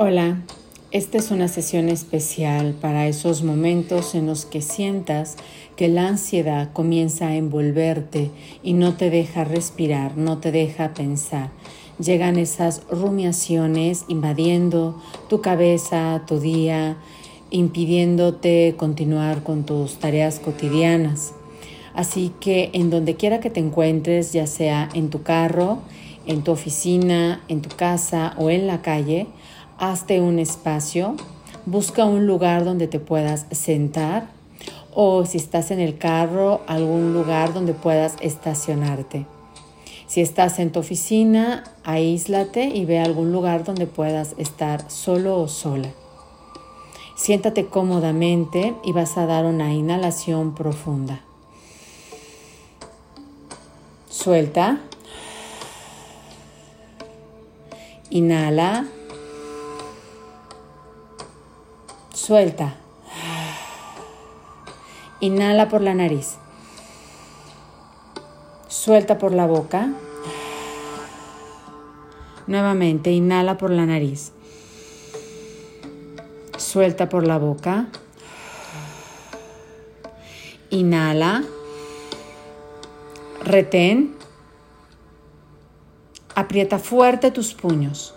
Hola, esta es una sesión especial para esos momentos en los que sientas que la ansiedad comienza a envolverte y no te deja respirar, no te deja pensar. Llegan esas rumiaciones invadiendo tu cabeza, tu día, impidiéndote continuar con tus tareas cotidianas. Así que en donde quiera que te encuentres, ya sea en tu carro, en tu oficina, en tu casa o en la calle, hazte un espacio, busca un lugar donde te puedas sentar o si estás en el carro, algún lugar donde puedas estacionarte. Si estás en tu oficina, aíslate y ve algún lugar donde puedas estar solo o sola. Siéntate cómodamente y vas a dar una inhalación profunda. Suelta. Inhala. Suelta. Inhala por la nariz. Suelta por la boca. Nuevamente, inhala por la nariz. Suelta por la boca. Inhala. Retén. Aprieta fuerte tus puños.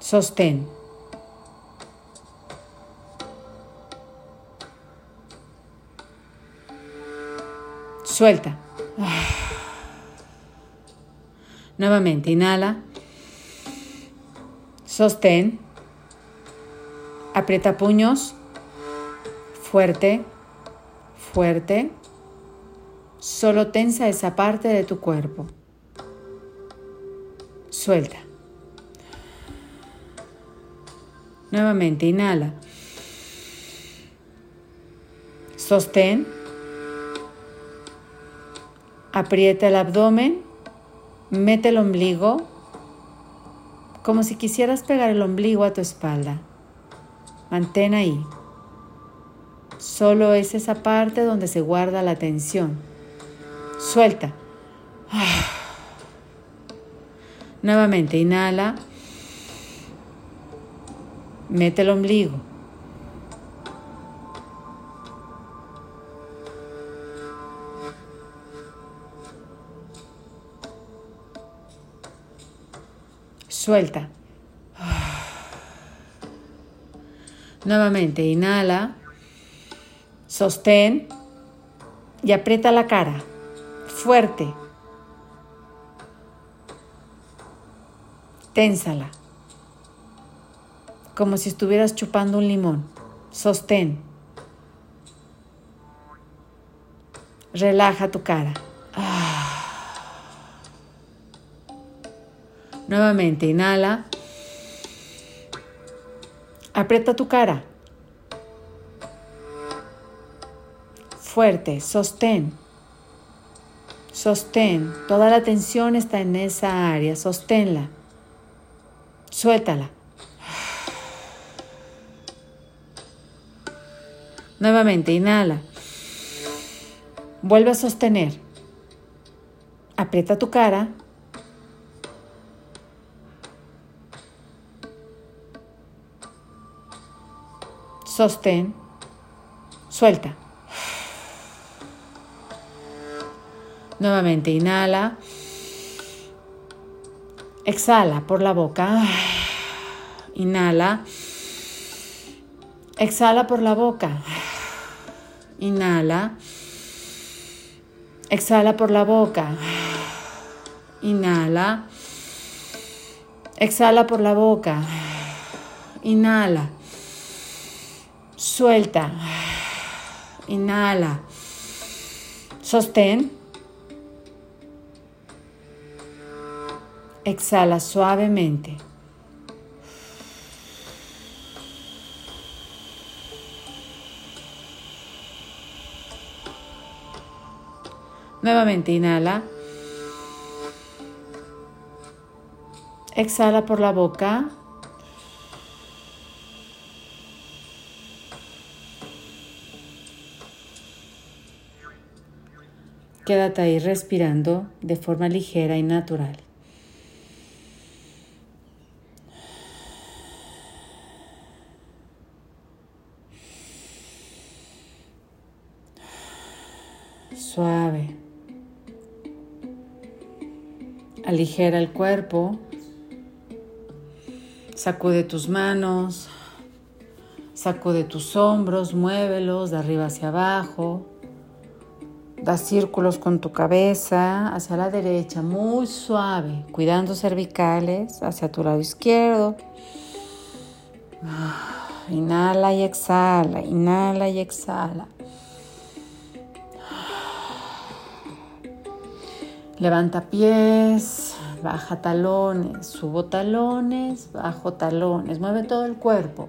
Sostén. Suelta. Nuevamente, inhala. Sostén. Aprieta puños. Fuerte. Fuerte. Solo tensa esa parte de tu cuerpo. Suelta. Nuevamente, inhala. Sostén. Aprieta el abdomen, mete el ombligo, como si quisieras pegar el ombligo a tu espalda. Mantén ahí. Solo es esa parte donde se guarda la tensión. Suelta. Nuevamente, inhala. Mete el ombligo. Suelta. Nuevamente, inhala, sostén y aprieta la cara fuerte. Ténsala, como si estuvieras chupando un limón. Sostén. Relaja tu cara. Nuevamente, inhala. Aprieta tu cara. Fuerte, sostén. Sostén. Toda la tensión está en esa área. Sosténla. Suéltala. Nuevamente, inhala. Vuelve a sostener. Aprieta tu cara. Sostén, suelta. Nuevamente inhala. Exhala por la boca. Inhala. Exhala por la boca. Inhala. Exhala por la boca. Inhala. Exhala por la boca. Inhala. Suelta. Inhala. Sostén. Exhala suavemente. Nuevamente inhala. Exhala por la boca. Quédate ahí respirando de forma ligera y natural. Suave. Aligera el cuerpo. Sacude tus manos. Sacude tus hombros, muévelos de arriba hacia abajo. Da círculos con tu cabeza hacia la derecha, muy suave, cuidando cervicales hacia tu lado izquierdo. Inhala y exhala, inhala y exhala. Levanta pies, baja talones, subo talones, bajo talones, mueve todo el cuerpo.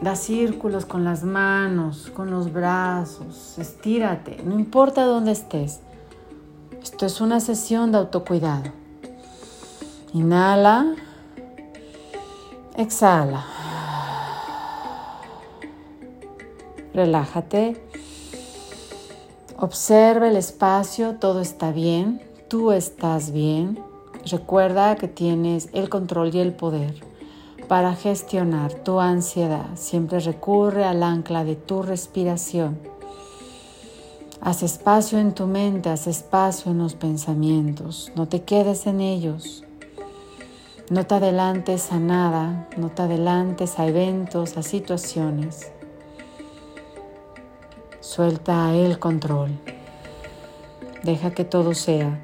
Da círculos con las manos, con los brazos, estírate, no importa dónde estés. Esto es una sesión de autocuidado. Inhala, exhala. Relájate. Observa el espacio, todo está bien, tú estás bien. Recuerda que tienes el control y el poder para gestionar tu ansiedad. Siempre recurre al ancla de tu respiración. Haz espacio en tu mente, haz espacio en los pensamientos. No te quedes en ellos. No te adelantes a nada, no te adelantes a eventos, a situaciones. Suelta el control. Deja que todo sea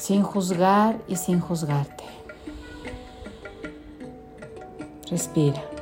sin juzgar y sin juzgarte. Respira.